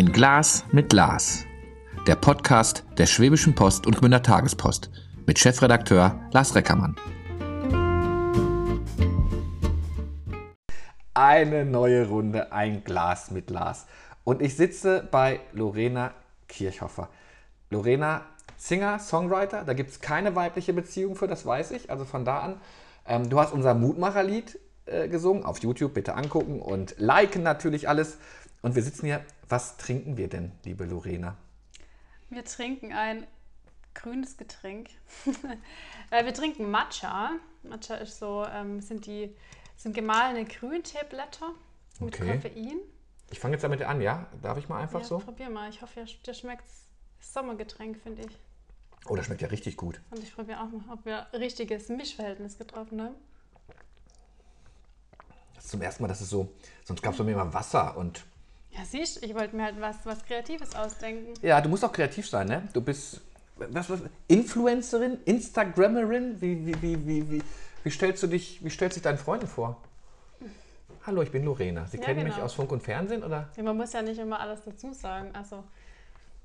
Ein Glas mit Lars. Der Podcast der Schwäbischen Post und Gmünder Tagespost mit Chefredakteur Lars Reckermann. Eine neue Runde, ein Glas mit Lars. Und ich sitze bei Lorena Kirchhoffer. Lorena, Singer, Songwriter, da gibt es keine weibliche Beziehung für, das weiß ich. Also von da an. Ähm, du hast unser Mutmacherlied äh, gesungen, auf YouTube, bitte angucken und liken natürlich alles. Und wir sitzen hier. Was trinken wir denn, liebe Lorena? Wir trinken ein grünes Getränk. Äh, wir trinken Matcha. Matcha ist so, ähm, sind die sind gemahlene Grünteeblätter mit Okay. Koffein. Ich fange jetzt damit an, ja? Darf ich mal einfach ja, so? probier mal. Ich hoffe, dir schmeckt. Sommergetränk, finde ich. Oh, das schmeckt ja richtig gut. Und ich probiere auch mal, ob wir richtiges Mischverhältnis getroffen haben. Das ist zum ersten Mal, dass es so. Sonst gab es bei mir immer Wasser und. Ja, siehst ich wollte mir halt was, was Kreatives ausdenken. Ja, du musst auch kreativ sein, ne? Du bist. Was, was, Influencerin? Instagrammerin? Wie, wie, wie, wie, wie, wie stellst du dich, wie stellst du dich deinen Freunden vor? Hallo, ich bin Lorena. Sie Ja, kennen mich genau. aus Funk und Fernsehen, oder? Ja, man muss ja nicht immer alles dazu sagen. Also,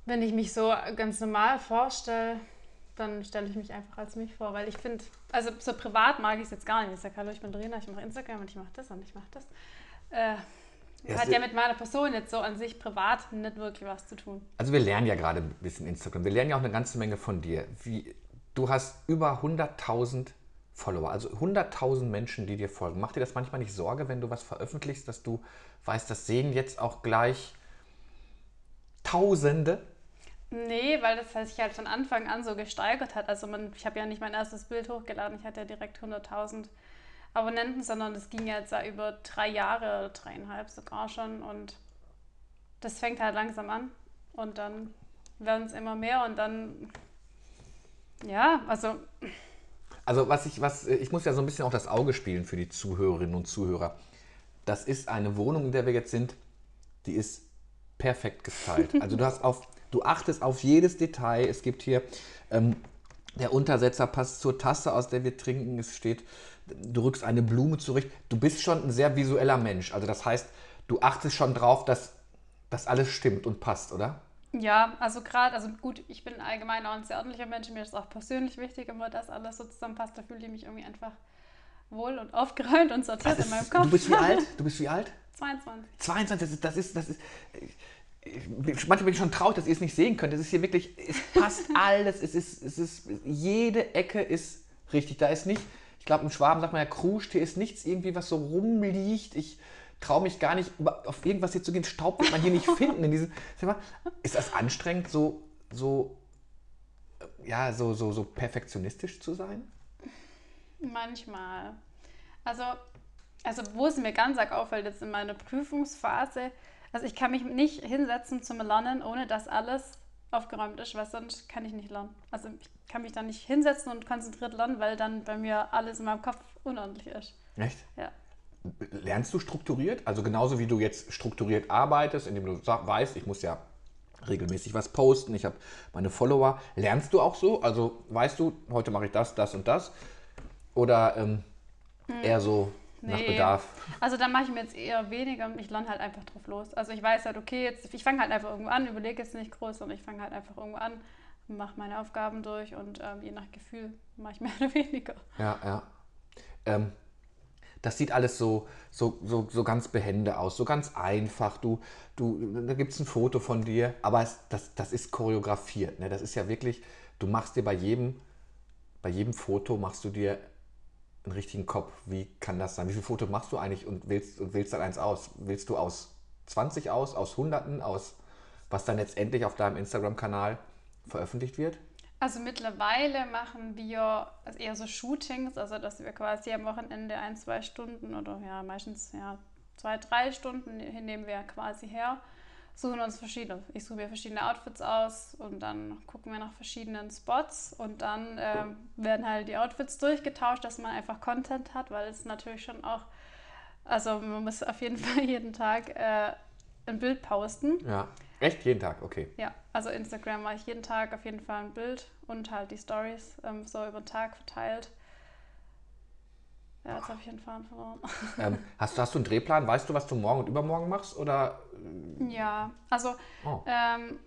wenn ich mich so ganz normal vorstelle, dann stelle ich mich einfach als mich vor, weil ich finde, also so privat mag ich es jetzt gar nicht. Ich sage, hallo, ich bin Lorena, ich mache Instagram und ich mache das und ich mache das. Äh, Ja, hat ja mit meiner Person jetzt so an sich privat nicht wirklich was zu tun. Also wir lernen ja gerade ein bisschen Instagram. Wir lernen ja auch eine ganze Menge von dir. Wie, du hast über 100.000 Follower, also 100.000 Menschen, die dir folgen. Macht dir das manchmal nicht Sorge, wenn du was veröffentlichst, dass du weißt, das sehen jetzt auch gleich Tausende? Nee, weil das sich halt von Anfang an so gesteigert hat. Also man, ich habe ja nicht mein erstes Bild hochgeladen, ich hatte ja direkt 100.000 Abonnenten, sondern das ging jetzt ja über drei Jahre oder dreieinhalb sogar schon und das fängt halt langsam an und dann werden es immer mehr und dann, ja, also Also was ich, was, ich muss ja so ein bisschen auch das Auge spielen für die Zuhörerinnen und Zuhörer. Das ist eine Wohnung, in der wir jetzt sind, die ist perfekt gestylt. Also du hast auf, du achtest auf jedes Detail. Es gibt hier, ähm, der Untersetzer passt zur Tasse, aus der wir trinken. Es steht, du rückst eine Blume zurecht. Du bist schon ein sehr visueller Mensch. Also das heißt, du achtest schon drauf, dass das alles stimmt und passt, oder? Ja, also gerade, also gut, ich bin allgemein auch ein sehr ordentlicher Mensch. Mir ist auch persönlich wichtig, immer dass alles so zusammenpasst. Da fühle ich mich irgendwie einfach wohl und aufgeräumt und sortiert in meinem Kopf. du bist wie alt? Du bist wie alt? 22. 22, das ist, das ist, das ist ich- manchmal bin ich schon traurig, dass ihr es nicht sehen könnt. Es ist hier wirklich, es passt alles, es ist, es ist, jede Ecke ist richtig. Da ist nicht, ich glaube im Schwaben sagt man ja kruscht, hier ist nichts irgendwie, was so rumliegt. Ich traue mich gar nicht, auf irgendwas hier zu gehen. Staub wird man hier nicht finden. In diesem, mal, ist das anstrengend, so, so, äh, ja, so, so, so perfektionistisch zu sein? Manchmal. Also, also wo es mir ganz arg auffällt, jetzt in meiner Prüfungsphase, also ich kann mich nicht hinsetzen zum Lernen, ohne dass alles aufgeräumt ist, weil sonst kann ich nicht lernen. Also ich kann mich dann nicht hinsetzen und konzentriert lernen, weil dann bei mir alles in meinem Kopf unordentlich ist. Echt? Ja. Lernst du strukturiert? Also genauso wie du jetzt strukturiert arbeitest, indem du weißt, ich muss ja regelmäßig was posten, ich habe meine Follower. Lernst du auch so? Also weißt du, heute mache ich das, das und das? Oder ähm, eher so nach Nee. Bedarf? Also da mache ich mir jetzt eher weniger und ich lerne halt einfach drauf los. Also ich weiß halt, okay, jetzt, ich fange halt einfach irgendwo an, überlege jetzt nicht groß, sondern ich fange halt einfach irgendwo an, mache meine Aufgaben durch und ähm, je nach Gefühl mache ich mehr oder weniger. Ja, ja. Ähm, das sieht alles so, so, so, so ganz behende aus, so ganz einfach. Du, du, da gibt es ein Foto von dir, aber es, das, das ist choreografiert. Ne? Das ist ja wirklich, du machst dir bei jedem, bei jedem Foto machst du dir einen richtigen Kopf. Wie kann das sein? Wie viele Fotos machst du eigentlich und wählst, und wählst dann eins aus? Wählst du aus 20 aus, aus Hunderten, aus was dann letztendlich auf deinem Instagram-Kanal veröffentlicht wird? Also mittlerweile machen wir also eher so Shootings, also dass wir quasi am Wochenende ein, zwei Stunden oder ja meistens ja zwei, drei Stunden nehmen wir quasi her, suchen uns verschiedene, ich suche mir verschiedene Outfits aus und dann gucken wir nach verschiedenen Spots und dann ähm, werden halt die Outfits durchgetauscht, dass man einfach Content hat, weil es natürlich schon auch, also man muss auf jeden Fall jeden Tag äh, ein Bild posten. Ja. Echt? Jeden Tag? Okay. Ja, also Instagram mache ich jeden Tag auf jeden Fall ein Bild und halt die Stories ähm, so über den Tag verteilt. Ja, jetzt habe ich den Faden verloren. Ähm, hast, hast du einen Drehplan? Weißt du, was du morgen und übermorgen machst? Oder? Ja, also Oh. ähm,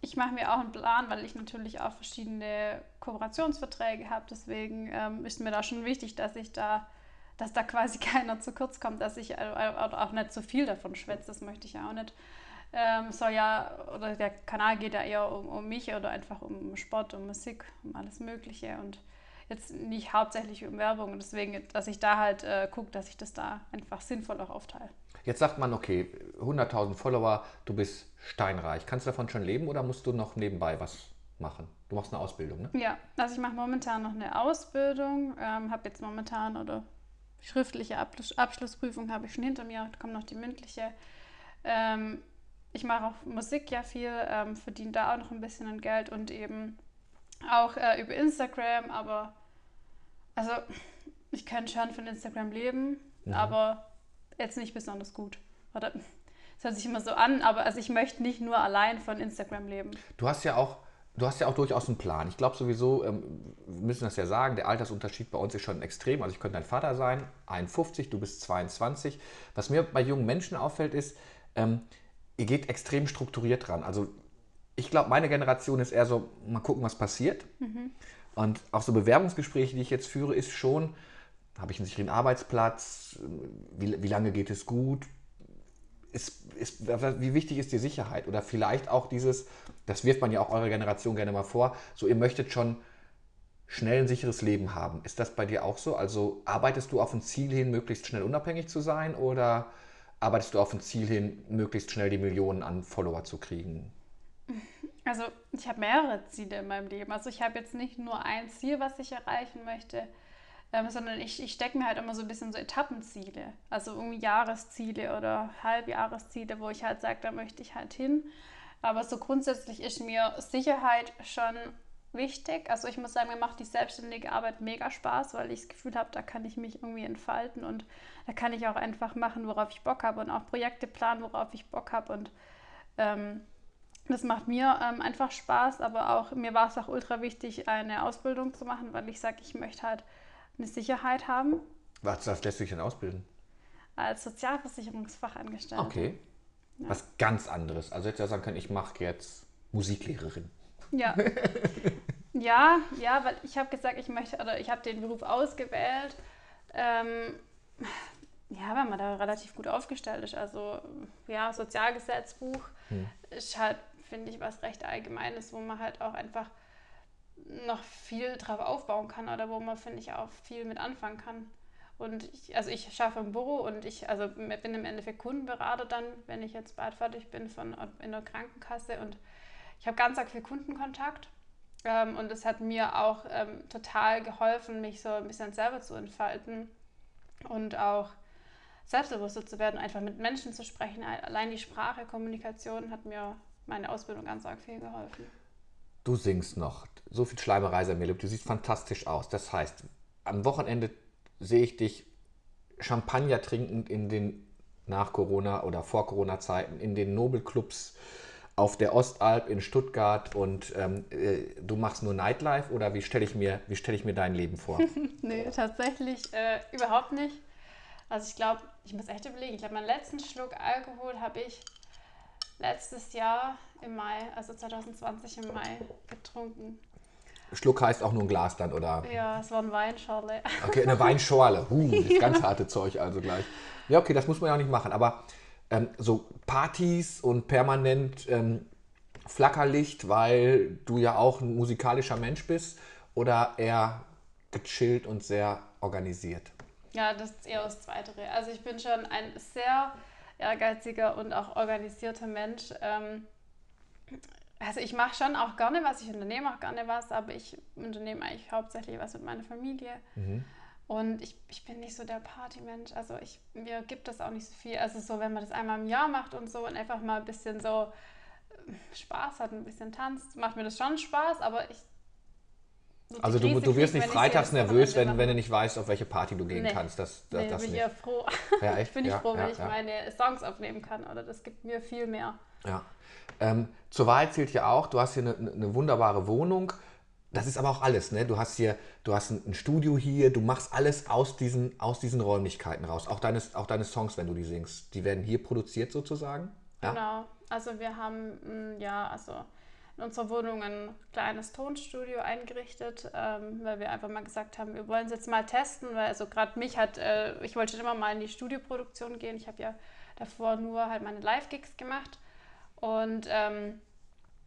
ich mache mir auch einen Plan, weil ich natürlich auch verschiedene Kooperationsverträge habe. Deswegen ähm, ist mir da schon wichtig, dass ich da, dass da quasi keiner zu kurz kommt, dass ich äh, auch nicht zu viel davon schwätze. Das möchte ich ja auch nicht. Ähm, soll ja, oder der Kanal geht ja eher um, um mich oder einfach um Sport, um Musik, um alles Mögliche und jetzt nicht hauptsächlich um Werbung. Und deswegen, dass ich da halt äh, gucke, dass ich das da einfach sinnvoll auch aufteile. Jetzt sagt man, okay, 100.000 Follower, du bist steinreich. Kannst du davon schon leben oder musst du noch nebenbei was machen? Du machst eine Ausbildung, ne? Ja, also ich mache momentan noch eine Ausbildung, ähm, habe jetzt momentan oder schriftliche Abschluss, Abschlussprüfung habe ich schon hinter mir, kommt noch die mündliche. Ähm, ich mache auch Musik ja viel, ähm, verdiene da auch noch ein bisschen an Geld und eben auch äh, über Instagram, aber also ich kann schon von Instagram leben, aber jetzt nicht besonders gut. Oder es hört sich immer so an, aber also ich möchte nicht nur allein von Instagram leben. Du hast ja auch, du hast ja auch durchaus einen Plan. Ich glaube sowieso, ähm, wir müssen das ja sagen, der Altersunterschied bei uns ist schon extrem. Also ich könnte dein Vater sein, 51, du bist 22. Was mir bei jungen Menschen auffällt, ist, ähm, ihr geht extrem strukturiert ran. Also ich glaube, meine Generation ist eher so, mal gucken, was passiert. Und auch so Bewerbungsgespräche, die ich jetzt führe, ist schon, habe ich einen sicheren Arbeitsplatz, wie, wie lange geht es gut, ist, ist, wie wichtig ist die Sicherheit? Oder vielleicht auch dieses, das wirft man ja auch eurer Generation gerne mal vor, so ihr möchtet schon schnell ein sicheres Leben haben. Ist das bei dir auch so? Also arbeitest du auf ein Ziel hin, möglichst schnell unabhängig zu sein oder arbeitest du auf ein Ziel hin, möglichst schnell die Millionen an Follower zu kriegen? Also ich habe mehrere Ziele in meinem Leben. Also ich habe jetzt nicht nur ein Ziel, was ich erreichen möchte, ähm, sondern ich, ich stecke mir halt immer so ein bisschen so Etappenziele. Also irgendwie Jahresziele oder Halbjahresziele, wo ich halt sage, da möchte ich halt hin. Aber so grundsätzlich ist mir Sicherheit schon wichtig. Also ich muss sagen, mir macht die selbstständige Arbeit mega Spaß, weil ich das Gefühl habe, da kann ich mich irgendwie entfalten und da kann ich auch einfach machen, worauf ich Bock habe und auch Projekte planen, worauf ich Bock habe und ähm, das macht mir ähm, einfach Spaß, aber auch mir war es auch ultra wichtig, eine Ausbildung zu machen, weil ich sage, ich möchte halt eine Sicherheit haben Was, lässt du dich denn ausbilden? als Sozialversicherungsfachangestellte. Okay. Was ganz anderes. Also hätte ja sagen können, ich mache jetzt Musiklehrerin. Ja. ja, ja, weil ich habe gesagt, ich möchte, oder ich habe den Beruf ausgewählt, ähm, ja, weil man da relativ gut aufgestellt ist. Also ja, Sozialgesetzbuch ist halt, finde ich, was recht Allgemeines, wo man halt auch einfach noch viel drauf aufbauen kann oder wo man, finde ich, auch viel mit anfangen kann. Und ich, also ich schaffe im Büro und ich also bin im Endeffekt Kundenberater dann, wenn ich jetzt bald fertig bin von, in der Krankenkasse und ich habe ganz arg viel Kundenkontakt ähm, und es hat mir auch ähm, total geholfen, mich so ein bisschen selber zu entfalten und auch selbstbewusster zu werden, einfach mit Menschen zu sprechen. Allein die Sprache, Kommunikation hat mir meine Ausbildung ganz arg viel geholfen. Du singst noch. So viel Schleimerei sei mir lieb. Du siehst fantastisch aus. Das heißt, am Wochenende sehe ich dich Champagner trinkend in den nach Corona oder vor Corona-Zeiten in den Nobelclubs auf der Ostalb in Stuttgart und ähm, äh, du machst nur Nightlife oder wie stelle ich, mir- wie stell ich mir dein Leben vor? Nee, tatsächlich äh, überhaupt nicht. Also ich glaube, ich muss echt überlegen. Ich glaube, meinen letzten Schluck Alkohol habe ich letztes Jahr im Mai, also 2020 im Mai, getrunken. Schluck heißt auch nur ein Glas dann, oder? Ja, es war ein Weinschorle. Okay, eine Weinschorle. Huh, das ganz harte Zeug also gleich. Ja, okay, das muss man ja auch nicht machen. Aber ähm, so Partys und permanent ähm, Flackerlicht, weil du ja auch ein musikalischer Mensch bist oder eher gechillt und sehr organisiert? Ja, das ist eher das Zweitere. Also ich bin schon ein sehr ehrgeiziger und auch organisierter Mensch. Ähm, also ich mache schon auch gerne was, ich unternehme auch gerne was, aber ich unternehme eigentlich hauptsächlich was mit meiner Familie. Und ich, ich bin nicht so der Partymensch. Also ich, mir gibt das auch nicht so viel. Also so, wenn man das einmal im Jahr macht und so und einfach mal ein bisschen so äh, Spaß hat, ein bisschen tanzt, macht mir das schon Spaß, aber ich. So Also du, du wirst nicht ich freitags nervös, wenn, wenn du nicht weißt, auf welche Party du gehen Nee. kannst. Das, das, Nee, das bin ich nicht. ja froh. Ja, echt? bin ich Ja, froh, wenn ich meine Songs aufnehmen kann. Oder das gibt mir viel mehr. Ja. Ähm, zur Wahrheit zählt ja auch, du hast hier eine, eine wunderbare Wohnung. das ist aber auch alles, ne? Du hast hier, du hast ein, ein Studio hier, du machst alles aus diesen, aus diesen Räumlichkeiten raus. Auch deine, auch deine Songs, wenn du die singst, die werden hier produziert sozusagen. Ja? Genau. Also wir haben mm, ja, also in unserer Wohnung ein kleines Tonstudio eingerichtet, ähm, weil wir einfach mal gesagt haben, wir wollen es jetzt mal testen, weil also gerade mich hat, äh, ich wollte immer mal in die Studioproduktion gehen. Ich habe ja davor nur halt meine Live-Gigs gemacht und ähm,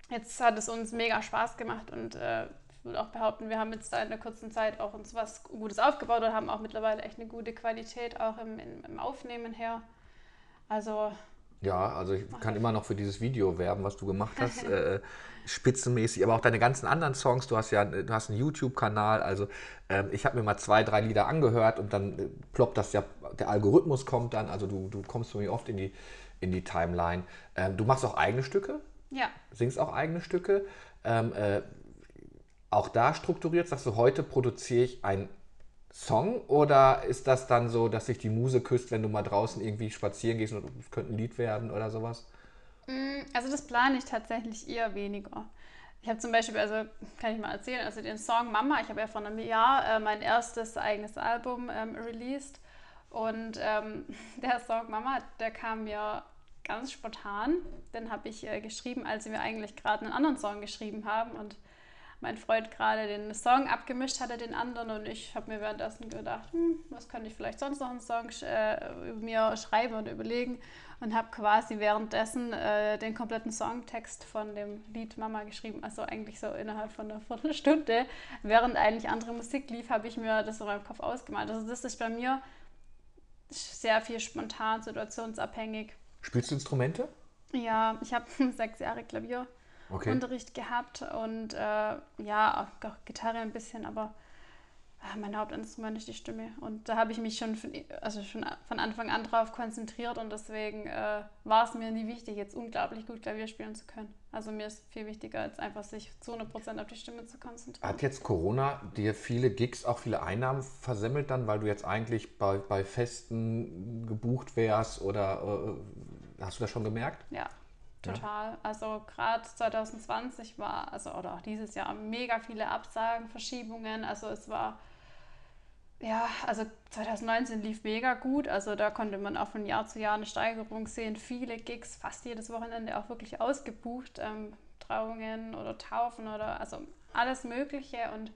jetzt hat es uns mega Spaß gemacht und äh, ich würde auch behaupten, wir haben jetzt da in der kurzen Zeit auch uns was Gutes aufgebaut und haben auch mittlerweile echt eine gute Qualität auch im, im, im Aufnehmen her. Also Ja, also ich kann immer noch für dieses Video werben, was du gemacht hast. äh, spitzenmäßig, aber auch deine ganzen anderen Songs. Du hast ja du hast einen YouTube-Kanal. Also ähm, ich habe mir mal zwei, drei Lieder angehört und dann äh, ploppt das ja, der Algorithmus kommt dann. Also du, du kommst für mich oft in die, in die Timeline. Ähm, du machst auch eigene Stücke, ja, singst auch eigene Stücke. Ähm, äh, auch da strukturiert, sagst du, heute produziere ich einen Song oder ist das dann so, dass sich die Muse küsst, wenn du mal draußen irgendwie spazieren gehst und es könnte ein Lied werden oder sowas? Mm, Also das plane ich tatsächlich eher weniger. Ich habe zum Beispiel, also kann ich mal erzählen, also den Song Mama, ich habe ja vor einem Jahr äh, mein erstes eigenes Album ähm, released und ähm, der Song Mama, der kam mir ganz spontan. Den habe ich äh, geschrieben, als wir eigentlich gerade einen anderen Song geschrieben haben und mein Freund gerade den Song abgemischt hatte, den anderen und ich habe mir währenddessen gedacht, hm, was könnte ich vielleicht sonst noch einen Song äh, über mir schreiben und überlegen und habe quasi währenddessen äh, den kompletten Songtext von dem Lied Mama geschrieben, also eigentlich so innerhalb von einer Viertelstunde, während eigentlich andere Musik lief, habe ich mir das in meinem Kopf ausgemalt. Also das ist bei mir sehr viel spontan, situationsabhängig. Spielst du Instrumente? Ja, ich habe sechs Jahre Klavier. Okay. Unterricht gehabt und äh, ja, auch Gitarre ein bisschen, aber äh, mein Hauptinstrument ist die Stimme. Und da habe ich mich schon von, also schon von Anfang an drauf konzentriert und deswegen äh, war es mir nie wichtig, jetzt unglaublich gut Klavier spielen zu können. Also mir ist viel wichtiger, jetzt einfach sich zu 100% auf die Stimme zu konzentrieren. Hat jetzt Corona dir viele Gigs, auch viele Einnahmen versemmelt dann, weil du jetzt eigentlich bei, bei Festen gebucht wärst oder äh, hast du das schon gemerkt? Ja, total. Also gerade 2020 war, also oder auch dieses Jahr mega viele Absagen, Verschiebungen. Also es war, ja, also 2019 lief mega gut. Also da konnte man auch von Jahr zu Jahr eine Steigerung sehen. Viele Gigs, fast jedes Wochenende auch wirklich ausgebucht. Ähm, Trauungen oder Taufen oder also alles Mögliche. Und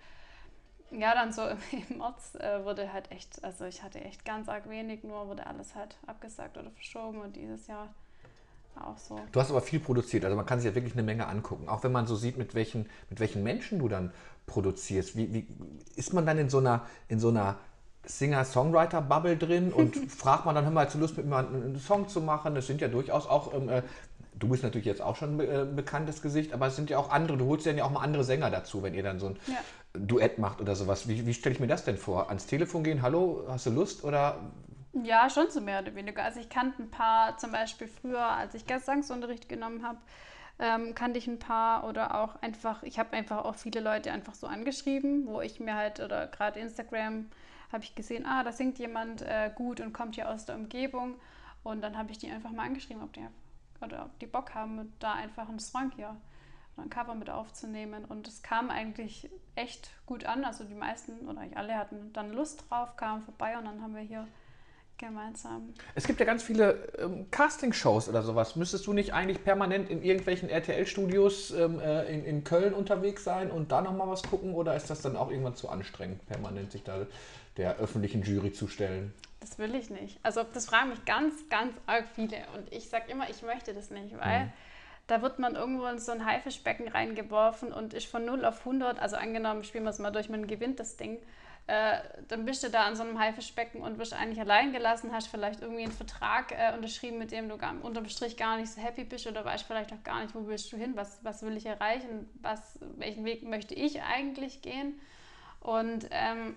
ja, dann so im März äh, wurde halt echt, also ich hatte echt ganz arg wenig, nur wurde alles halt abgesagt oder verschoben und dieses Jahr auch so. Du hast aber viel produziert, also man kann sich ja wirklich eine Menge angucken. Auch wenn man so sieht, mit welchen, mit welchen Menschen du dann produzierst. Wie, wie ist man dann in so einer, in so einer Singer-Songwriter-Bubble drin und fragt man dann, hör mal, hast du Lust mit mir einen Song zu machen? Das sind ja durchaus auch, ähm, äh, du bist natürlich jetzt auch schon ein äh, bekanntes Gesicht, aber es sind ja auch andere, du holst ja auch mal andere Sänger dazu, wenn ihr dann so ein Ja. Duett macht oder sowas. Wie, wie stelle ich mir das denn vor? Ans Telefon gehen, hallo, hast du Lust? Oder Ja, schon so mehr oder weniger. Also ich kannte ein paar, zum Beispiel früher, als ich Gesangsunterricht genommen habe, ähm, kannte ich ein paar oder auch einfach, ich habe einfach auch viele Leute einfach so angeschrieben, wo ich mir halt, oder gerade Instagram, habe ich gesehen, ah, da singt jemand äh, gut und kommt hier aus der Umgebung. Und dann habe ich die einfach mal angeschrieben, ob die, oder ob die Bock haben, da einfach einen Song hier ein Cover mit aufzunehmen. Und es kam eigentlich echt gut an. Also die meisten oder eigentlich alle hatten dann Lust drauf, kamen vorbei und dann haben wir hier gemeinsam. Es gibt ja ganz viele ähm, Castingshows oder sowas. Müsstest du nicht eigentlich permanent in irgendwelchen RTL-Studios ähm, äh, in, in Köln unterwegs sein und da nochmal was gucken? Oder ist das dann auch irgendwann zu anstrengend, permanent sich da der öffentlichen Jury zu stellen? Das will ich nicht. Also das fragen mich ganz, ganz arg viele. Und ich sage immer, ich möchte das nicht, weil da wird man irgendwo in so ein Haifischbecken reingeworfen und ist von 0 auf 100, also angenommen, spielen wir es mal durch, man gewinnt das Ding, äh, dann bist du da an so einem Haifischbecken und wirst eigentlich allein gelassen, hast vielleicht irgendwie einen Vertrag äh, unterschrieben, mit dem du gar, unterm Strich gar nicht so happy bist oder weißt vielleicht auch gar nicht, wo willst du hin, was, was will ich erreichen, was, welchen Weg möchte ich eigentlich gehen. Und ähm,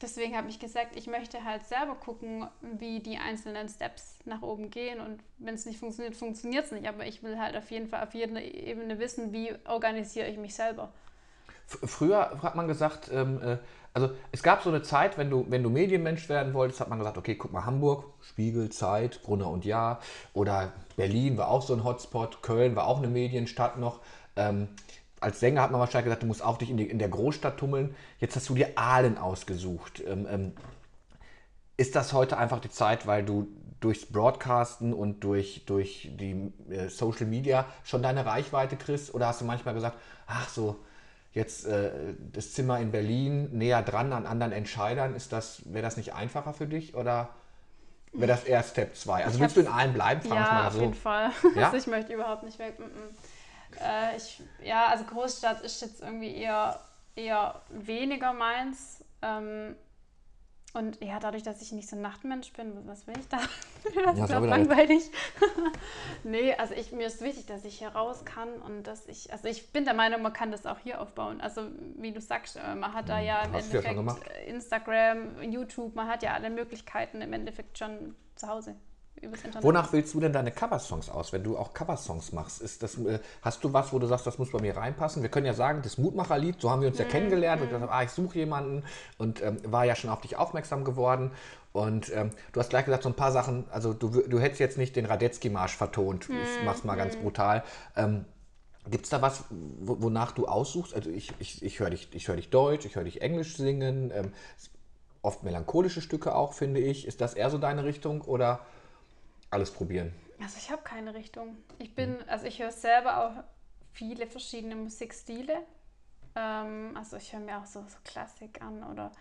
deswegen habe ich gesagt, ich möchte halt selber gucken, wie die einzelnen Steps nach oben gehen. Und wenn es nicht funktioniert, funktioniert es nicht. Aber ich will halt auf jeden Fall auf jeder Ebene wissen, wie organisiere ich mich selber. Früher hat man gesagt, ähm, äh, also es gab so eine Zeit, wenn du, wenn du Medienmensch werden wolltest, hat man gesagt, okay, guck mal, Hamburg, Spiegel, Zeit, Brunner und Jahr oder Berlin war auch so ein Hotspot, Köln war auch eine Medienstadt noch. Ähm, als Sänger hat man wahrscheinlich gesagt, du musst auch dich in, die, in der Großstadt tummeln. Jetzt hast du dir Aalen ausgesucht. Ähm, ähm, ist das heute einfach die Zeit, weil du durchs Broadcasten und durch, durch die äh, Social Media schon deine Reichweite kriegst? Oder hast du manchmal gesagt, ach so, jetzt äh, das Zimmer in Berlin näher dran an anderen Entscheidern, ist das, wäre das nicht einfacher für dich? Oder wäre das eher Step 2? Also Ich willst du in allen bleiben? Wir Ja, mal auf so. jeden Fall. Ja? Also ich möchte überhaupt nicht weg. Mm -mm. Äh, ich, ja, also Großstadt ist jetzt irgendwie eher, eher weniger meins. Ähm, und ja, dadurch, dass ich nicht so ein Nachtmensch bin, was will ich da? das Ja, ist ja auch langweilig. nee, also ich, mir ist wichtig, dass ich hier raus kann und dass ich, also ich bin der Meinung, man kann das auch hier aufbauen. Also wie du sagst, äh, man hat da ja im Hm, Hast ja Endeffekt äh, Instagram, YouTube, man hat ja alle Möglichkeiten im Endeffekt schon zu Hause. Wonach willst du denn deine Coversongs aus, wenn du auch Coversongs machst? Ist das, äh, hast du was, wo du sagst, das muss bei mir reinpassen? Wir können ja sagen, das Mutmacherlied, so haben wir uns ja kennengelernt und gesagt, ah, ich suche jemanden und ähm, war ja schon auf dich aufmerksam geworden. Und ähm, du hast gleich gesagt, so ein paar Sachen, also du, du hättest jetzt nicht den Radetzky-Marsch vertont, ich mach's mal ganz brutal. Ähm, Gibt es da was, wo- wonach du aussuchst? Also ich, ich, ich höre dich, ich hör dich Deutsch, ich höre dich Englisch singen, ähm, oft melancholische Stücke auch, finde ich. Ist das eher so deine Richtung oder alles probieren? Also ich habe keine Richtung. Ich bin, also ich höre selber auch viele verschiedene Musikstile. Ähm, also ich höre mir auch so, so Klassik an oder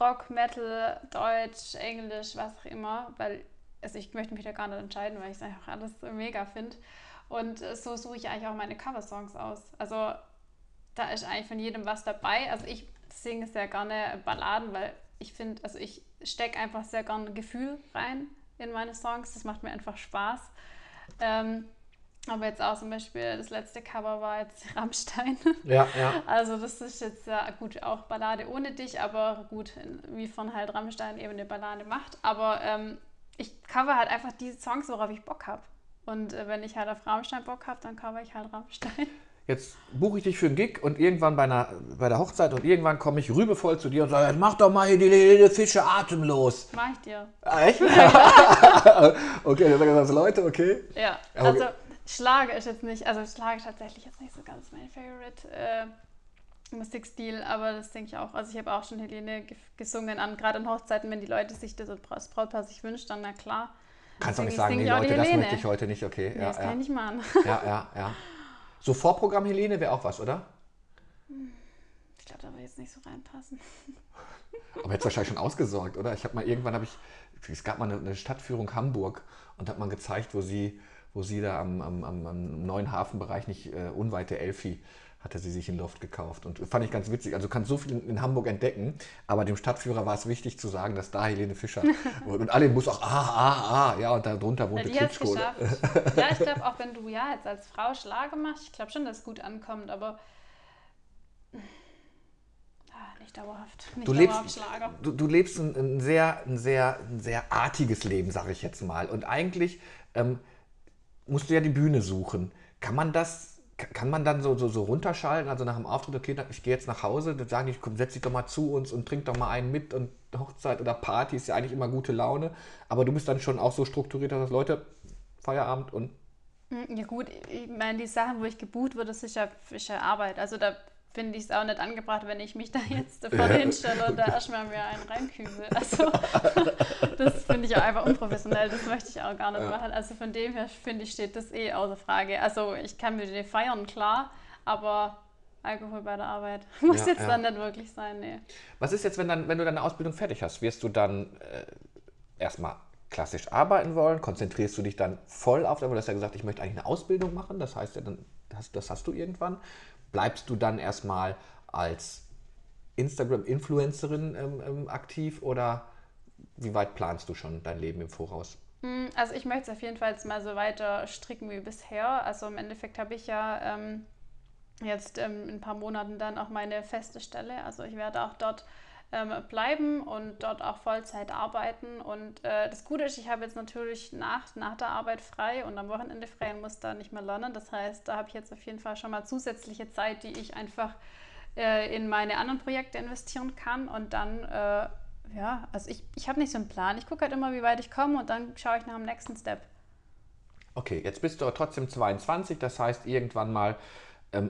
Rock, Metal, Deutsch, Englisch, was auch immer, weil also ich möchte mich da gar nicht entscheiden, weil ich es einfach alles mega finde. Und äh, so suche ich eigentlich auch meine Coversongs aus. Also da ist eigentlich von jedem was dabei. Also ich singe sehr gerne Balladen, weil ich finde, also ich stecke einfach sehr gerne Gefühl rein in meine Songs. Das macht mir einfach Spaß. Ähm, aber jetzt auch zum Beispiel das letzte Cover war jetzt Rammstein. Ja, ja. Also das ist jetzt ja gut auch Ballade ohne dich, aber gut, inwiefern halt Rammstein eben eine Ballade macht. Aber ähm, ich cover halt einfach die Songs, worauf ich Bock habe. Und äh, wenn ich halt auf Rammstein Bock habe, dann cover ich halt Rammstein. Jetzt buche ich dich für einen Gig und irgendwann bei, einer, bei der Hochzeit und irgendwann komme ich rübevoll zu dir und sage, mach doch mal hier die Helene Fische atemlos. Mach ich dir. Ah, echt? okay, dann sagen das Leute, okay. Ja, Okay. also Schlager ist jetzt nicht, also Schlager ist tatsächlich jetzt nicht so ganz mein Favorite äh, Musikstil, aber das denke ich auch. Also ich habe auch schon Helene ge gesungen, an, gerade an Hochzeiten, wenn die Leute sich das, das Brautpaar sich wünscht, dann na klar. Kannst Deswegen nicht sagen, nee die Leute, das möchte ich heute nicht, okay. Nee, Ja, das kann ja. ich nicht machen. ja, ja, ja. So Vorprogramm Helene wäre auch was, oder? Ich glaube, da wird jetzt nicht so reinpassen. Aber jetzt wahrscheinlich schon ausgesorgt, oder? Ich habe mal irgendwann habe ich, es gab mal eine, eine Stadtführung Hamburg und hat man gezeigt, wo sie, wo sie da am, am, am, am neuen Hafenbereich nicht äh, unweit der Elfi hatte sie sich in Loft gekauft und fand ich ganz witzig. Also du kannst so viel in, Hamburg entdecken, aber dem Stadtführer war es wichtig zu sagen, dass da Helene Fischer wohnt. und alle Bus auch ah ah ah ja und darunter Ja, wohnte hat es Klitschko. ja, ich glaube, auch wenn du ja jetzt als Frau Schlager machst, ich glaube schon, dass es gut ankommt, aber ah, nicht dauerhaft. Nicht Du dauerhaft lebst, du, du lebst ein, ein, sehr, ein, sehr, ein sehr artiges Leben, sage ich jetzt mal. Und eigentlich ähm, musst du ja die Bühne suchen. Kann man das, kann man dann so, so, so runterschalten, also nach dem Auftritt, okay, ich gehe jetzt nach Hause, dann sagen die, komm, setz dich doch mal zu uns und trink doch mal einen mit und Hochzeit oder Party ist ja eigentlich immer gute Laune. Aber du bist dann schon auch so strukturiert, dass Leute, Feierabend und Hm, Ja gut, ich meine, die Sachen, wo ich gebucht wurde, das ist ja, ist ja Arbeit. Also da finde ich es auch nicht angebracht, wenn ich mich da jetzt vorne hinstelle und da erstmal mir einen reinkübel. Also das finde ich auch einfach unprofessionell, das möchte ich auch gar nicht machen. Also von dem her finde ich, steht das eh außer Frage. Also ich kann mit dir feiern, klar, aber Alkohol bei der Arbeit muss Ja, jetzt ja. dann nicht wirklich sein, nee. Was ist jetzt, wenn, dann, wenn du deine Ausbildung fertig hast? Wirst du dann äh, erstmal klassisch arbeiten wollen? Konzentrierst du dich dann voll auf, du hast ja gesagt, ich möchte eigentlich eine Ausbildung machen, das heißt ja, dann, das, das hast du irgendwann. Bleibst du dann erstmal als Instagram-Influencerin ähm, ähm, aktiv oder wie weit planst du schon dein Leben im Voraus? Mm, Also ich möchte es auf jeden Fall jetzt mal so weiter stricken wie bisher. Also im Endeffekt habe ich ja ähm, jetzt ähm, in ein paar Monaten dann auch meine feste Stelle. Also ich werde auch dort ähm, bleiben und dort auch Vollzeit arbeiten. Und äh, das Gute ist, ich habe jetzt natürlich nach, nach der Arbeit frei und am Wochenende frei und muss da nicht mehr lernen. Das heißt, da habe ich jetzt auf jeden Fall schon mal zusätzliche Zeit, die ich einfach äh, in meine anderen Projekte investieren kann. Und dann, äh, ja, also ich, ich habe nicht so einen Plan. Ich gucke halt immer, wie weit ich komme und dann schaue ich nach dem nächsten Step. Okay, jetzt bist du trotzdem 22, das heißt irgendwann mal ähm,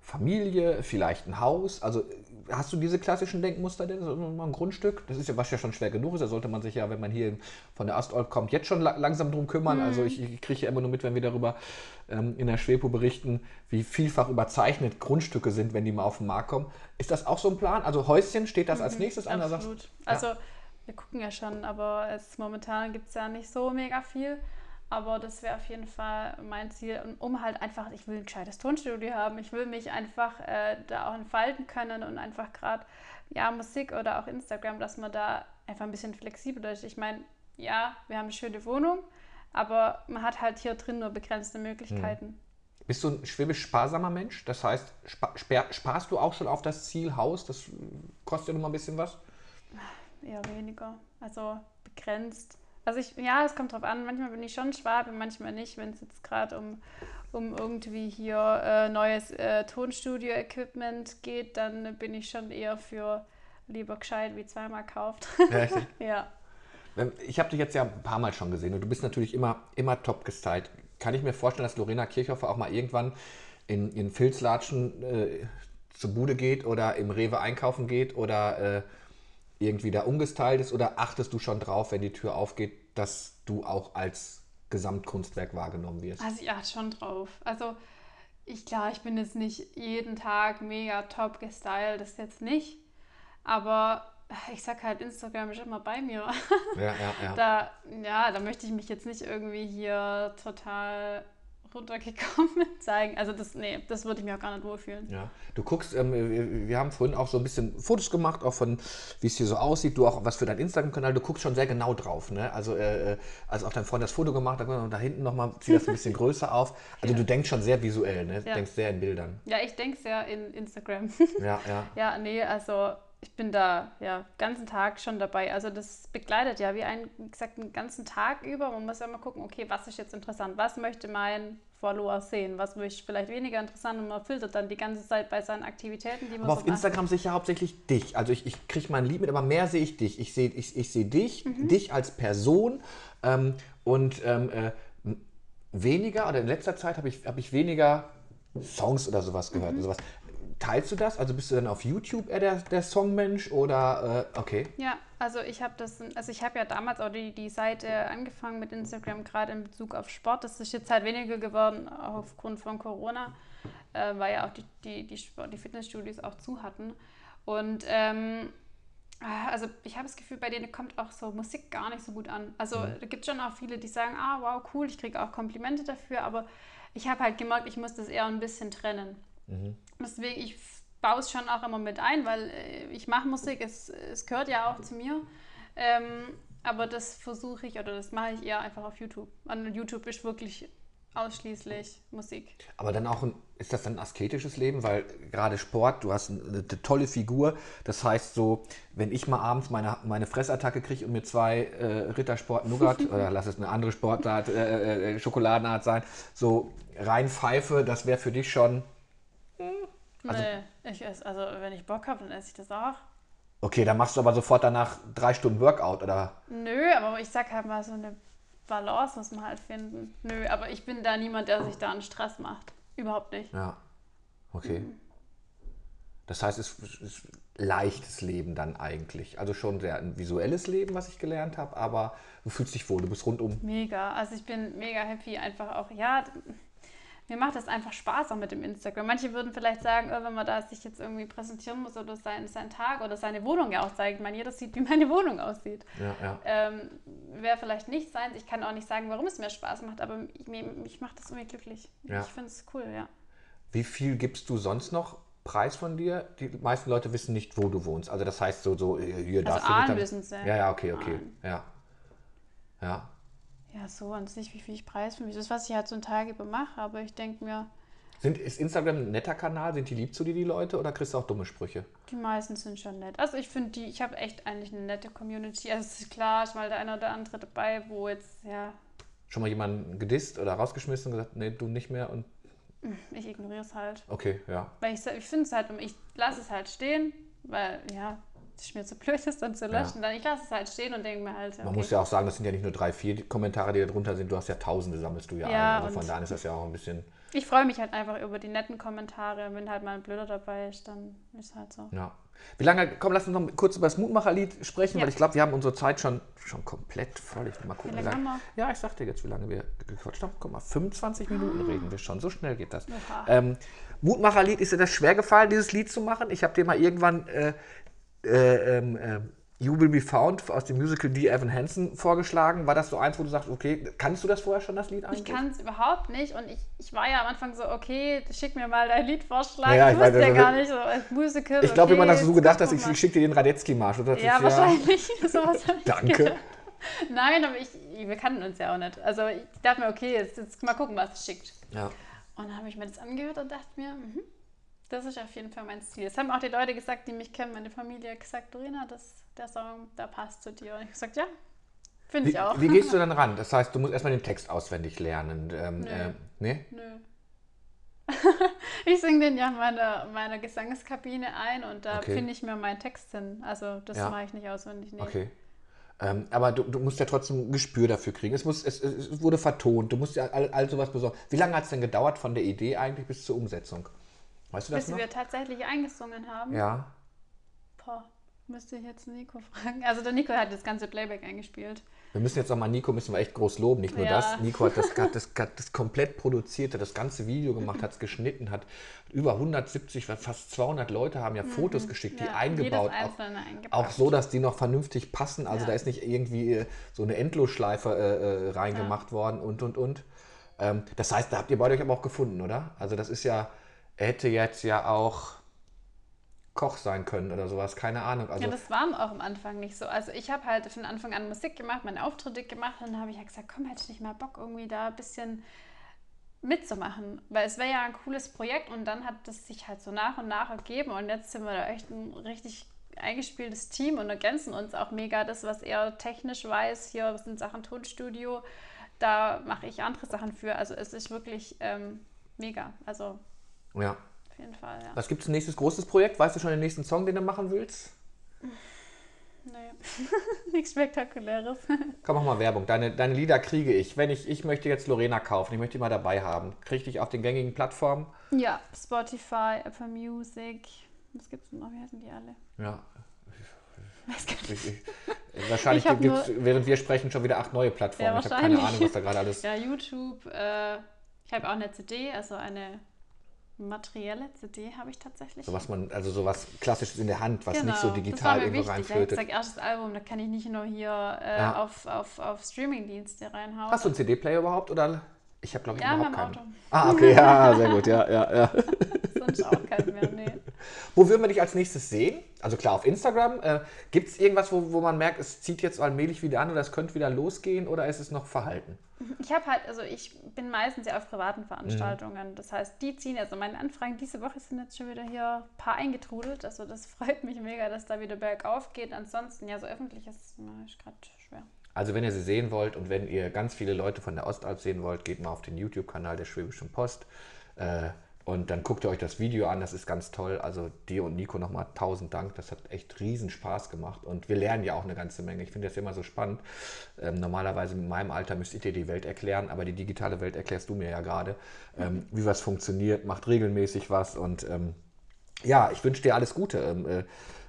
Familie, vielleicht ein Haus. Also hast du diese klassischen Denkmuster, denn so ein Grundstück? Das ist ja was ja schon schwer genug ist. Da sollte man sich ja, wenn man hier von der Astolp kommt, jetzt schon la langsam drum kümmern. Also ich, ich kriege ja immer nur mit, wenn wir darüber ähm, in der Schwepo berichten, wie vielfach überzeichnet Grundstücke sind, wenn die mal auf den Markt kommen. Ist das auch so ein Plan? Also Häuschen steht das als nächstes an? Da sagst- Absolut. Also wir gucken ja schon, aber es, momentan gibt es ja nicht so mega viel. Aber das wäre auf jeden Fall mein Ziel, um- um halt einfach, ich will ein gescheites Tonstudio haben, ich will mich einfach äh, da auch entfalten können und einfach gerade, ja, Musik oder auch Instagram, dass man da einfach ein bisschen flexibler ist. Ich meine, ja, wir haben eine schöne Wohnung, aber man hat halt hier drin nur begrenzte Möglichkeiten. Bist du ein schwäbisch sparsamer Mensch? Das heißt, spa sparst du auch schon auf das Ziel Haus? Das kostet ja noch mal ein bisschen was. Eher weniger. Also begrenzt. Also ich, ja, es kommt drauf an. Manchmal bin ich schon Schwabe, manchmal nicht. Wenn es jetzt gerade um, um irgendwie hier äh, neues äh, Tonstudio-Equipment geht, dann bin ich schon eher für lieber gescheit wie zweimal kauft. Ja. Ähm, Ich habe dich jetzt ja ein paar Mal schon gesehen und du bist natürlich immer, immer top gestylt. Kann ich mir vorstellen, dass Lorena Kirchhofer auch mal irgendwann in, in Filzlatschen äh, zur Bude geht oder im Rewe einkaufen geht oder äh, irgendwie da umgestylt ist oder achtest du schon drauf, wenn die Tür aufgeht, dass du auch als Gesamtkunstwerk wahrgenommen wirst? Also ich achte schon drauf. Also ich klar, ich bin jetzt nicht jeden Tag mega top gestylt, das jetzt nicht. Aber ich sag halt, Instagram ist immer bei mir. Ja, ja, ja. Da, ja, da möchte ich mich jetzt nicht irgendwie hier total runtergekommen zeigen. Also das, nee, das würde ich mir auch gar nicht wohlfühlen. Ja, du guckst, ähm, wir, wir haben vorhin auch so ein bisschen Fotos gemacht, auch von, wie es hier so aussieht. Du auch was für deinen Instagram-Kanal, du guckst schon sehr genau drauf. Ne? Also, äh, äh, als auch dein Freund das Foto gemacht hat, da hinten nochmal, zieh das ein bisschen größer auf. Also, du denkst schon sehr visuell, ne? Du Ja. denkst sehr in Bildern. Ja, ich denke sehr in Instagram. Ja, ja. ja, nee, also ich bin da ja ganzen Tag schon dabei. Also das begleitet ja wie ein, wie gesagt, einen ganzen Tag über. Man muss ja mal gucken, okay, was ist jetzt interessant? Was möchte mein Follower sehen? Was möchte ich vielleicht weniger interessant? Und man filtert dann die ganze Zeit bei seinen Aktivitäten, die man Aber so auf macht. Instagram sehe ich ja hauptsächlich dich. Also ich, ich kriege mein Lied mit, aber mehr sehe ich dich. Ich sehe ich, ich sehe dich, Mhm. dich als Person ähm, und ähm, äh, weniger, oder in letzter Zeit habe ich, hab ich weniger Songs oder sowas gehört. Mhm. Oder sowas. Teilst du das? Also bist du dann auf YouTube eher der, der Songmensch oder äh, okay? Ja, also ich habe das, also ich habe ja damals auch die, die Seite angefangen mit Instagram, gerade in Bezug auf Sport. Das ist jetzt halt weniger geworden aufgrund von Corona, äh, weil ja auch die, die, die, Sport, die Fitnessstudios auch zu hatten. Und ähm, ah, also ich habe das Gefühl, bei denen kommt auch so Musik gar nicht so gut an. Also da gibt es schon auch viele, die sagen, ah wow, cool, ich kriege auch Komplimente dafür, aber ich habe halt gemerkt, ich muss das eher ein bisschen trennen. Deswegen, ich baue es schon auch immer mit ein, weil äh, ich mache Musik, es, es gehört ja auch zu mir. Ähm, aber das versuche ich oder das mache ich eher einfach auf YouTube. Und YouTube ist wirklich ausschließlich Musik. Aber dann auch, ein, ist das dann ein asketisches Leben? Weil gerade Sport, du hast eine, tolle Figur. Das heißt so, wenn ich mal abends meine, meine Fressattacke kriege und mir zwei äh, Rittersport Nougat oder lass es eine andere Sportart, äh, äh, Schokoladenart sein, so rein pfeife, das wäre für dich schon, Also- nee, ich esse, also wenn ich Bock habe, dann esse ich das auch. okay, dann machst du aber sofort danach drei Stunden Workout oder Nö, aber ich sag halt mal so eine Balance muss man halt finden. Nö, aber ich bin da niemand, der sich da einen Stress macht. Überhaupt nicht. Ja, okay. Das heißt, es ist leichtes Leben dann eigentlich. Also schon sehr ein visuelles Leben, was ich gelernt habe, aber du fühlst dich wohl, du bist rundum. Mega. Also ich bin mega happy, einfach auch, ja, mir macht das einfach Spaß auch mit dem Instagram. Manche würden vielleicht sagen, oh, wenn man da sich jetzt irgendwie präsentieren muss oder sein, sein Tag oder seine Wohnung ja auch zeigen. Ich meine, jeder sieht, wie meine Wohnung aussieht. Ja, ja. Ähm, Wäre vielleicht nicht sein. Ich kann auch nicht sagen, warum es mir Spaß macht, aber ich, mir, mich macht das irgendwie glücklich. Ja. Ich finde es cool, ja. Wie viel gibst du sonst noch Preis von dir? Die meisten Leute wissen nicht, wo du wohnst. Also das heißt so, so hier Also darfst du Aalen nicht- wissen. Ja, ja, okay, okay. Aalen. Ja. Ja. Ja, so an sich, wie viel ich preis für mich. Das ist, was ich halt so einen Tag über mache, aber ich denke mir, Sind, ist Instagram ein netter Kanal? Sind die lieb zu dir, die Leute, oder kriegst du auch dumme Sprüche? Die meisten sind schon nett. Also ich finde die, ich habe echt eigentlich eine nette Community. Also es ist klar, ist mal der eine oder andere dabei, wo jetzt, ja, Schon mal jemanden gedisst oder rausgeschmissen und gesagt, nee, du nicht mehr und ich ignoriere es halt. okay, ja. Weil ich, ich finde es halt, ich lasse es halt stehen, weil, ja, es ist mir zu blöd, es dann zu löschen. Dann ich lasse es halt stehen und denke mir halt, ja, Man okay. muss ja auch sagen, das sind ja nicht nur drei, vier Kommentare, die da drunter sind, du hast ja Tausende, sammelst du ja, Ja, ein. Also von daher ist das ja auch ein bisschen. Ich freue mich halt einfach über die netten Kommentare. Wenn halt mal ein Blöder dabei ist, dann ist halt so. Ja. Wie lange, komm, lass uns noch kurz über das Mutmacherlied sprechen, Ja. weil ich glaube, wir haben unsere Zeit schon, schon komplett voll. Ich mal gucken, Wie lange haben wir? Ja, ich sag dir jetzt, wie lange wir gequatscht haben. Guck mal, 25 Minuten reden wir schon. So schnell geht das. Ähm, Mutmacherlied, ist dir das schwer gefallen, dieses Lied zu machen? Ich habe dir mal irgendwann äh, äh, ähm, ähm, You Will Be Found aus dem Musical Die Evan Hansen vorgeschlagen. War das so eins, wo du sagst, okay, kannst du das vorher schon, das Lied eigentlich? Ich kann es überhaupt nicht und ich, ich war ja am Anfang so, okay, schick mir mal dein Liedvorschlag. Ja, ich ich wusste ja also- gar nicht, so als Musical. Ich glaube okay, dass du so gedacht gucken ich, ich schicke dir den Radetzky-Marsch. Ja, ist wahrscheinlich. Sowas ich Danke. gedacht. Nein, aber ich, wir kannten uns ja auch nicht. Also ich dachte mir, okay, jetzt, jetzt mal gucken, was es schickt. Ja. Und dann habe ich mir das angehört und dachte mir, mhm, das ist auf jeden Fall mein Stil. Das haben auch die Leute gesagt, die mich kennen, meine Familie gesagt, Dorina, das, der Song, der passt zu dir. Und ich habe gesagt, ja, finde ich auch. wie gehst du dann ran? Das heißt, du musst erstmal den Text auswendig lernen. Ähm, Nö. äh, nee? Nö. ich singe den ja in meiner, meiner Gesangskabine ein und da Okay. finde ich mir meinen Text hin. Also das Ja. mache ich nicht auswendig. Nee. Okay. Ähm, aber du, du musst ja trotzdem ein Gespür dafür kriegen. Es, muss, es, es wurde vertont. Du musst ja all, all sowas besorgen. Wie lange hat es denn gedauert von der Idee eigentlich bis zur Umsetzung? Weißt du das Bis noch? wir tatsächlich eingesungen haben. Ja. Boah, müsste ich jetzt Nico fragen. Also der Nico hat das ganze Playback eingespielt. Wir müssen jetzt auch mal Nico müssen wir echt groß loben. Nicht nur Ja. das. Nico hat das, hat das, hat das komplett produziert, hat das ganze Video gemacht, hat es geschnitten, hat über 170, fast 200 Leute haben ja Fotos geschickt, die Mhm. Ja, eingebaut. Auch, auch so, dass die noch vernünftig passen. Also Ja. da ist nicht irgendwie äh, so eine Endlosschleife äh, äh, reingemacht worden und und und. Ähm, das heißt, da habt ihr beide euch aber auch gefunden, oder? Also das ist ja, er hätte jetzt ja auch Koch sein können oder sowas, keine Ahnung. Also Ja, das war auch am Anfang nicht so. Also ich habe halt von Anfang an Musik gemacht, meine Auftritte gemacht und dann habe ich halt gesagt, komm, hätte ich nicht mal Bock, irgendwie da ein bisschen mitzumachen. Weil es wäre ja ein cooles Projekt und dann hat das sich halt so nach und nach ergeben und jetzt sind wir da echt ein richtig eingespieltes Team und ergänzen uns auch mega. Das, was er technisch weiß, hier sind Sachen Tonstudio, da mache ich andere Sachen für. Also es ist wirklich ähm, mega. Also ja. auf jeden Fall, ja. Was gibt es ein nächstes großes Projekt? Weißt du schon den nächsten Song, den du machen willst? Nee. Nichts Spektakuläres. Komm, mach mal Werbung. Deine, deine Lieder kriege ich. Wenn ich, ich möchte jetzt Lorena kaufen, ich möchte die mal dabei haben. Kriege ich dich auf den gängigen Plattformen? Ja, Spotify, Apple Music. Was gibt's denn noch? Wie heißen die alle? Ja. Ich, ich, wahrscheinlich Ich hab gibt es, während wir sprechen, schon wieder acht neue Plattformen. Ja, ich habe keine wahrscheinlich. Ahnung, was da gerade alles. Ja, YouTube. Äh, ich habe auch eine CD, also eine materielle CD habe ich tatsächlich. So was man, also sowas Klassisches in der Hand, was nicht so Genau, das digital irgendwo wichtig. Ich reinflötet. sag, erstes Album, da kann ich nicht nur hier äh, Ja. auf, auf, auf Streamingdienste reinhauen. Hast du einen CD-Player überhaupt? Oder? Ich habe, glaube ich, Ja, überhaupt keinen. Auto. Ah, okay, ja, sehr gut, ja, ja, ja. Sonst auch keinen mehr, nee. Wo würden wir dich als nächstes sehen? Also klar, auf Instagram. Äh, Gibt es irgendwas, wo, wo man merkt, es zieht jetzt allmählich wieder an oder es könnte wieder losgehen oder ist es noch verhalten? Ich habe halt, also ich bin meistens ja auf privaten Veranstaltungen. Das heißt, die ziehen, also meine Anfragen diese Woche sind jetzt schon wieder hier ein paar eingetrudelt. Also das freut mich mega, dass da wieder bergauf geht. Ansonsten, ja, so öffentliches na, ist gerade schwer. Also wenn ihr sie sehen wollt und wenn ihr ganz viele Leute von der Ostalb sehen wollt, geht mal auf den YouTube-Kanal der Schwäbischen Post. Äh, und dann guckt ihr euch das Video an, das ist ganz toll. Also dir und Nico nochmal tausend Dank, das hat echt riesen Spaß gemacht. Und wir lernen ja auch eine ganze Menge. Ich finde das immer so spannend. Ähm, normalerweise in meinem Alter müsst ihr dir die Welt erklären, aber die digitale Welt erklärst du mir ja gerade, ähm, wie was funktioniert, macht regelmäßig was und ähm, ja, ich wünsche dir alles Gute, ähm, äh,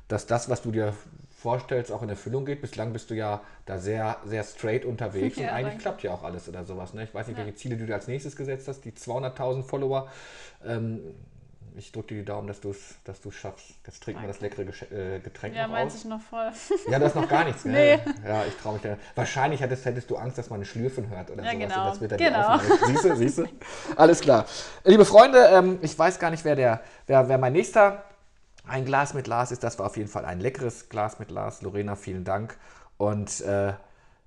dass das, was du dir vorstellst, auch in Erfüllung geht. Bislang bist du ja da sehr, sehr straight unterwegs und Ja, eigentlich danke. klappt ja auch alles oder sowas. Ne? Ich weiß nicht, Ja. welche Ziele du dir als nächstes gesetzt hast, die 200.000 Follower. Ähm, ich drücke dir die Daumen, dass du es dass du's schaffst. Jetzt trinken wir das leckere äh, Getränk Ja, noch aus. ist noch voll. Ja, du hast noch gar nichts, gell? Nee. Ja, ich traue mich da. Wahrscheinlich hättest, hättest du Angst, dass man ein Schlürfen hört oder Ja, sowas. genau. Und das wird dann Genau. Siehst du, siehst du? Alles klar. Liebe Freunde, ähm, ich weiß gar nicht, wer, der, wer, wer mein nächster ein Glas mit Lars ist. Das war auf jeden Fall ein leckeres Glas mit Lars. Lorena, vielen Dank. Und äh,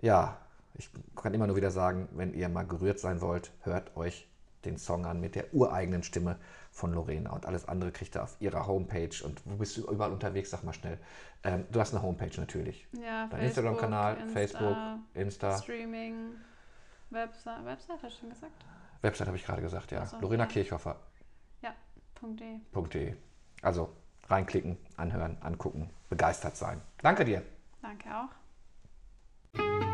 ja, ich kann immer nur wieder sagen, wenn ihr mal gerührt sein wollt, hört euch den Song an mit der ureigenen Stimme von Lorena. Und alles andere kriegt ihr auf ihrer Homepage. Und wo bist du überall unterwegs? Sag mal schnell. Ähm, du hast eine Homepage natürlich. Ja, Dein Instagram-Kanal, Insta, Facebook, Insta. Streaming, Website, Website, hast du schon gesagt? Website habe ich gerade gesagt, ja. So, Lorena ja. Kirchhoffer. Ja, .de. www.ftf.de. Also reinklicken, anhören, angucken, begeistert sein. Danke dir. Danke auch.